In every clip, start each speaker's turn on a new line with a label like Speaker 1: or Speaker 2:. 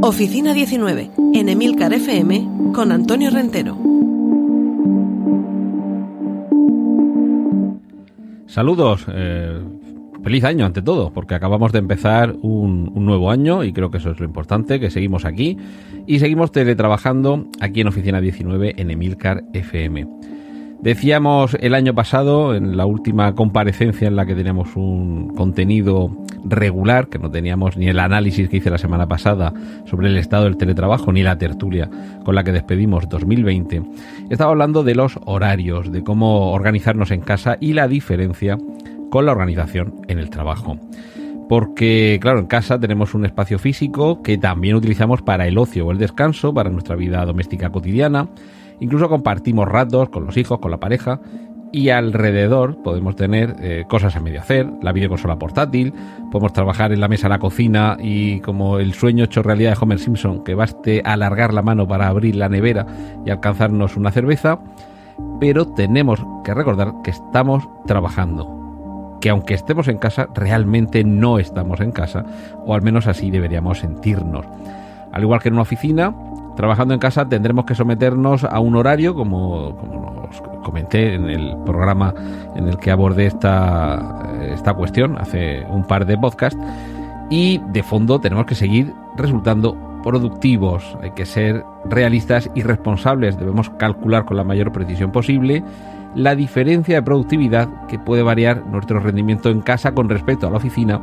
Speaker 1: Oficina 19, en Emilcar FM, con Antonio Rentero.
Speaker 2: Saludos, eh, feliz año ante todo, porque acabamos de empezar un, un, nuevo año y creo que eso es lo importante, que seguimos aquí y seguimos teletrabajando aquí en Oficina 19 en Emilcar FM. Decíamos el año pasado, en la última comparecencia en la que teníamos un contenido regular, que no teníamos ni el análisis que hice la semana pasada sobre el estado del teletrabajo, ni la tertulia con la que despedimos 2020, estaba hablando de los horarios, de cómo organizarnos en casa y la diferencia con la organización en el trabajo. Porque, claro, en casa tenemos un espacio físico que también utilizamos para el ocio o el descanso, para nuestra vida doméstica cotidiana, Incluso compartimos ratos con los hijos, con la pareja y alrededor podemos tener eh, cosas a medio hacer, la videoconsola portátil, podemos trabajar en la mesa la cocina y como el sueño hecho realidad de Homer Simpson, que baste alargar la mano para abrir la nevera y alcanzarnos una cerveza, pero tenemos que recordar que estamos trabajando, que aunque estemos en casa, realmente no estamos en casa, o al menos así deberíamos sentirnos. Al igual que en una oficina, trabajando en casa tendremos que someternos a un horario, como, como os comenté en el programa en el que abordé esta, esta cuestión hace un par de podcasts, y de fondo tenemos que seguir resultando productivos, hay que ser realistas y responsables, debemos calcular con la mayor precisión posible la diferencia de productividad que puede variar nuestro rendimiento en casa con respecto a la oficina,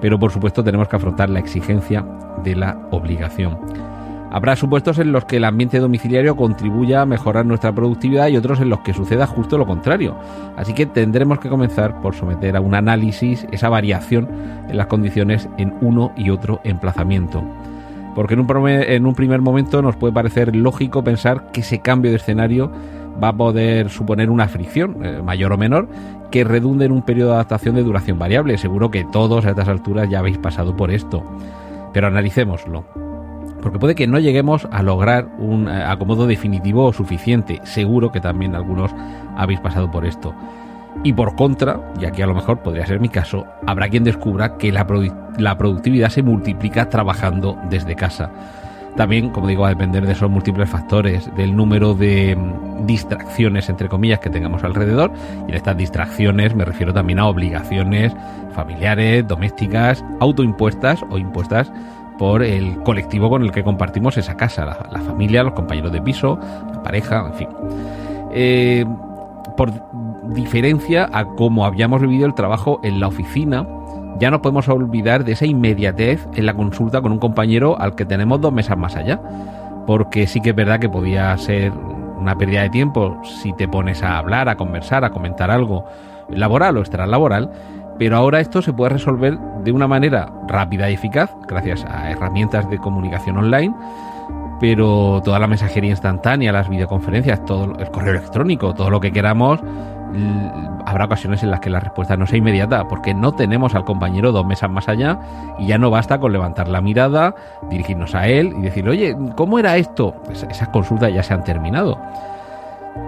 Speaker 2: pero por supuesto tenemos que afrontar la exigencia de la obligación. Habrá supuestos en los que el ambiente domiciliario contribuya a mejorar nuestra productividad y otros en los que suceda justo lo contrario. Así que tendremos que comenzar por someter a un análisis esa variación en las condiciones en uno y otro emplazamiento. Porque en un, primer momento nos puede parecer lógico pensar que ese cambio de escenario va a poder suponer una fricción, eh, mayor o menor, que redunde en un periodo de adaptación de duración variable. Seguro que todos a estas alturas ya habéis pasado por esto. Pero analicémoslo porque puede que no lleguemos a lograr un eh, acomodo definitivo o suficiente. Seguro que también algunos habéis pasado por esto. Y por contra, y aquí a lo mejor podría ser mi caso, habrá quien descubra que la, la productividad se multiplica trabajando desde casa. También, como digo, va a depender de esos múltiples factores, del número de mm, distracciones, entre comillas, que tengamos alrededor. Y en estas distracciones me refiero también a obligaciones familiares, domésticas, autoimpuestas o impuestas por el colectivo con el que compartimos esa casa, la, familia, los compañeros de piso, la pareja, en fin. Eh, por diferencia a cómo habíamos vivido el trabajo en la oficina, ya no podemos olvidar de esa inmediatez en la consulta con un compañero al que tenemos dos mesas más allá. Porque sí que es verdad que podía ser una pérdida de tiempo si te pones a hablar, a conversar, a comentar algo laboral o extralaboral, pero ahora esto se puede resolver de una manera rápida y eficaz, gracias a herramientas de comunicación online, pero toda la mensajería instantánea, las videoconferencias, todo el correo electrónico, todo lo que queramos, habrá ocasiones en las que la respuesta no sea inmediata, porque no tenemos al compañero dos mesas más allá y ya no basta con levantar la mirada, dirigirnos a él y decir, oye, ¿cómo era esto? Esas consultas ya se han terminado.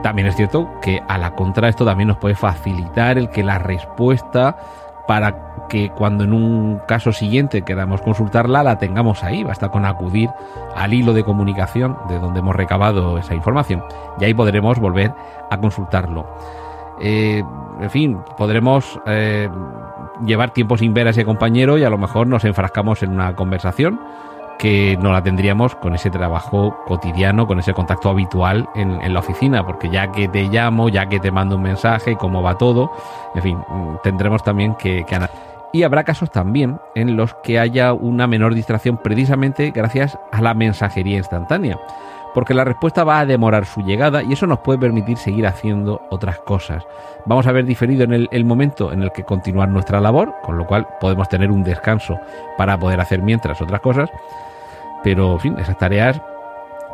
Speaker 2: También es cierto que a la contra esto también nos puede facilitar el que la respuesta para que cuando en un caso siguiente queramos consultarla la tengamos ahí, basta con acudir al hilo de comunicación de donde hemos recabado esa información y ahí podremos volver a consultarlo. Eh, en fin, podremos eh, llevar tiempo sin ver a ese compañero y a lo mejor nos enfrascamos en una conversación que no la tendríamos con ese trabajo cotidiano, con ese contacto habitual en, la oficina, porque ya que te llamo, ya que te mando un mensaje, cómo va todo, en fin, tendremos también que, que y habrá casos también en los que haya una menor distracción precisamente gracias a la mensajería instantánea. Porque la respuesta va a demorar su llegada y eso nos puede permitir seguir haciendo otras cosas. Vamos a ver diferido en el, el, momento en el que continuar nuestra labor, con lo cual podemos tener un descanso para poder hacer mientras otras cosas, pero en fin, esas tareas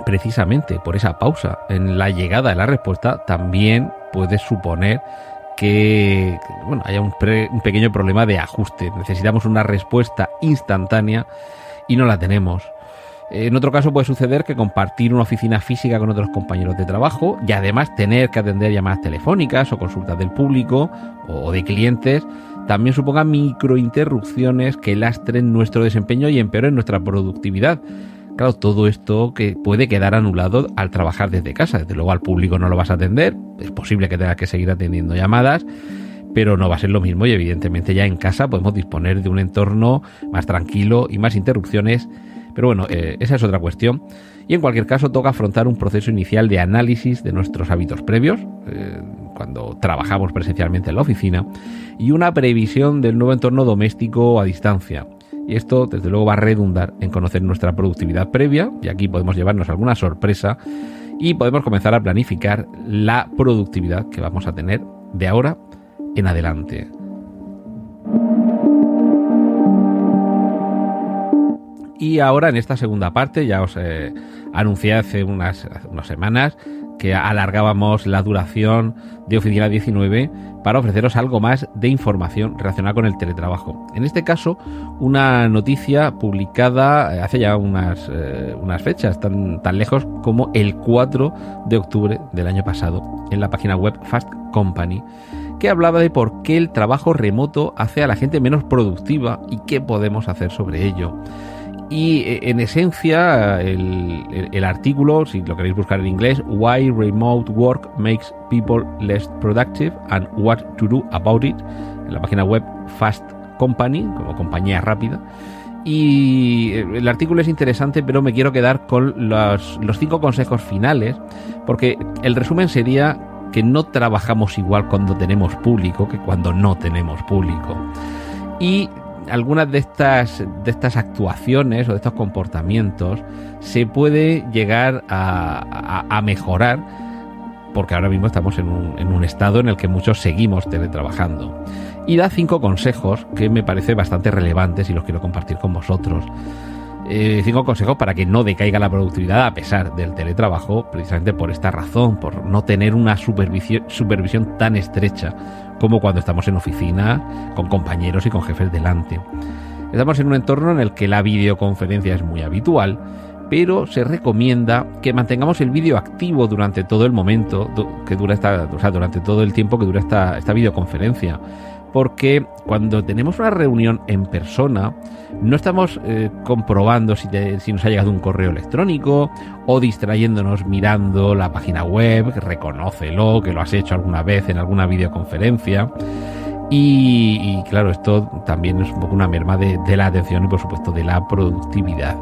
Speaker 2: precisamente por esa pausa en la llegada de la respuesta también puede suponer que bueno, haya un, un, pequeño problema de ajuste. Necesitamos una respuesta instantánea y no la tenemos. En otro caso puede suceder que compartir una oficina física con otros compañeros de trabajo y además tener que atender llamadas telefónicas o consultas del público o de clientes también suponga microinterrupciones que lastren nuestro desempeño y empeoren nuestra productividad. Claro, todo esto que puede quedar anulado al trabajar desde casa. Desde luego al público no lo vas a atender, es posible que tengas que seguir atendiendo llamadas, pero no va a ser lo mismo y evidentemente ya en casa podemos disponer de un entorno más tranquilo y más interrupciones. Pero bueno, eh, esa es otra cuestión. Y en cualquier caso toca afrontar un proceso inicial de análisis de nuestros hábitos previos, eh, cuando trabajamos presencialmente en la oficina, y una previsión del nuevo entorno doméstico a distancia. Y esto, desde luego, va a redundar en conocer nuestra productividad previa, y aquí podemos llevarnos alguna sorpresa, y podemos comenzar a planificar la productividad que vamos a tener de ahora en adelante. Y ahora en esta segunda parte, ya os eh, anuncié hace unas, semanas que alargábamos la duración de Oficina 19 para ofreceros algo más de información relacionada con el teletrabajo. En este caso, una noticia publicada eh, hace ya unas, eh, unas fechas tan, tan lejos como el 4 de octubre del año pasado en la página web Fast Company que hablaba de por qué el trabajo remoto hace a la gente menos productiva y qué podemos hacer sobre ello. Y eh, en esencia, el, artículo, si lo queréis buscar en inglés, Why Remote Work Makes People Less Productive and What to Do About It, en la página web Fast Company, como compañía rápida. Y eh, el artículo es interesante, pero me quiero quedar con los, los cinco consejos finales, porque el resumen sería que no trabajamos igual cuando tenemos público que cuando no tenemos público. Y algunas de estas, de estas actuaciones o de estos comportamientos se puede llegar a, mejorar porque ahora mismo estamos en un, en un, estado en el que muchos seguimos teletrabajando. Y da cinco consejos que me parece bastante relevantes y los quiero compartir con vosotros. Eh, cinco consejos para que no decaiga la productividad a pesar del teletrabajo, precisamente por esta razón, por no tener una supervisión, supervisión tan estrecha como cuando estamos en oficina, con compañeros y con jefes delante. Estamos en un entorno en el que la videoconferencia es muy habitual, pero se recomienda que mantengamos el vídeo activo durante todo el momento que dura esta, o sea, durante todo el tiempo que dura esta, esta videoconferencia porque cuando tenemos una reunión en persona, no estamos eh, comprobando si, si, nos ha llegado un correo electrónico o distrayéndonos mirando la página web, reconócelo, que lo has hecho alguna vez en alguna videoconferencia. Y, claro, esto también es un poco una merma de, la atención y por supuesto de la productividad.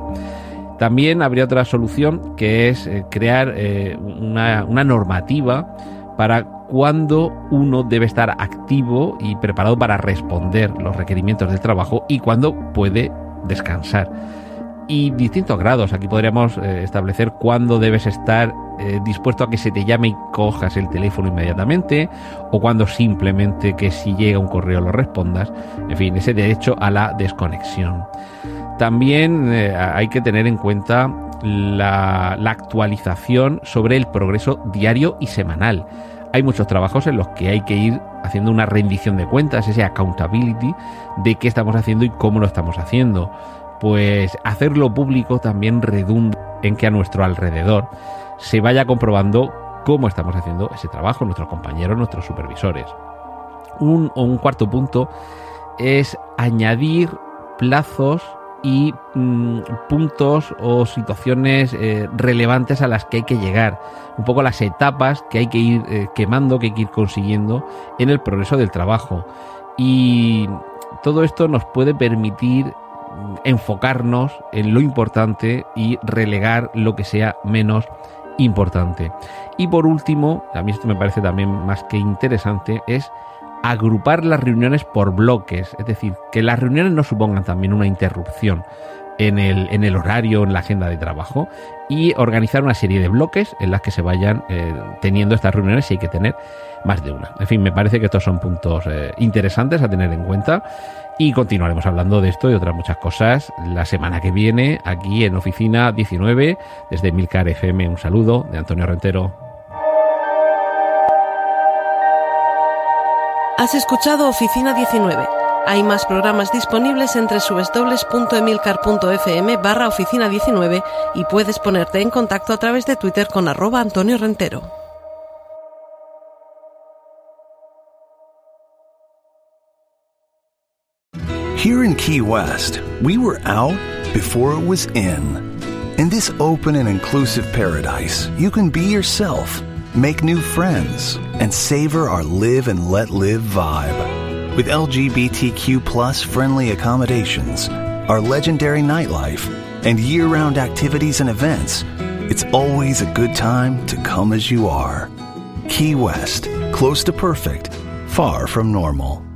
Speaker 2: También habría otra solución que es eh, crear eh, una, una normativa para cuándo uno debe estar activo y preparado para responder los requerimientos del trabajo y cuándo puede descansar. Y distintos grados, aquí podríamos eh, establecer cuándo debes estar eh, dispuesto a que se te llame y cojas el teléfono inmediatamente, o cuando simplemente que si llega un correo lo respondas, en fin, ese derecho a la desconexión. También eh, hay que tener en cuenta la, actualización sobre el progreso diario y semanal. Hay muchos trabajos en los que hay que ir haciendo una rendición de cuentas, ese accountability de qué estamos haciendo y cómo lo estamos haciendo. Pues hacerlo público también redunda en que a nuestro alrededor se vaya comprobando cómo estamos haciendo ese trabajo, nuestros compañeros, nuestros supervisores. Un, un cuarto punto es añadir plazos y mm, puntos o situaciones eh, relevantes a las que hay que llegar, un poco las etapas que hay que ir eh, quemando, que hay que ir consiguiendo en el progreso del trabajo. Y todo esto nos puede permitir mm, enfocarnos en lo importante y relegar lo que sea menos importante. Y por último, a mí esto me parece también más que interesante, es agrupar las reuniones por bloques, es decir, que las reuniones no supongan también una interrupción, en el, en el horario, en la agenda de trabajo y organizar una serie de bloques en las que se vayan eh, teniendo estas reuniones y hay que tener más de una. En fin, me parece que estos son puntos eh, interesantes a tener en cuenta y continuaremos hablando de esto y otras muchas cosas la semana que viene aquí en Oficina 19 desde Milcar FM. Un saludo de Antonio Rentero.
Speaker 1: Has escuchado Oficina 19. Hay más programas disponibles entre www.emilcar.fm barra oficina 19 y puedes ponerte en contacto a través de Twitter con arroba Antonio Rentero.
Speaker 3: Here in Key West, we were out before it was in. In this open and inclusive paradise, you can be yourself, make new friends, and savor our live and let live vibe. With LGBTQ plus friendly accommodations, our legendary nightlife, and year round activities and events, it's always a good time to come as you are. Key West, close to perfect, far from normal.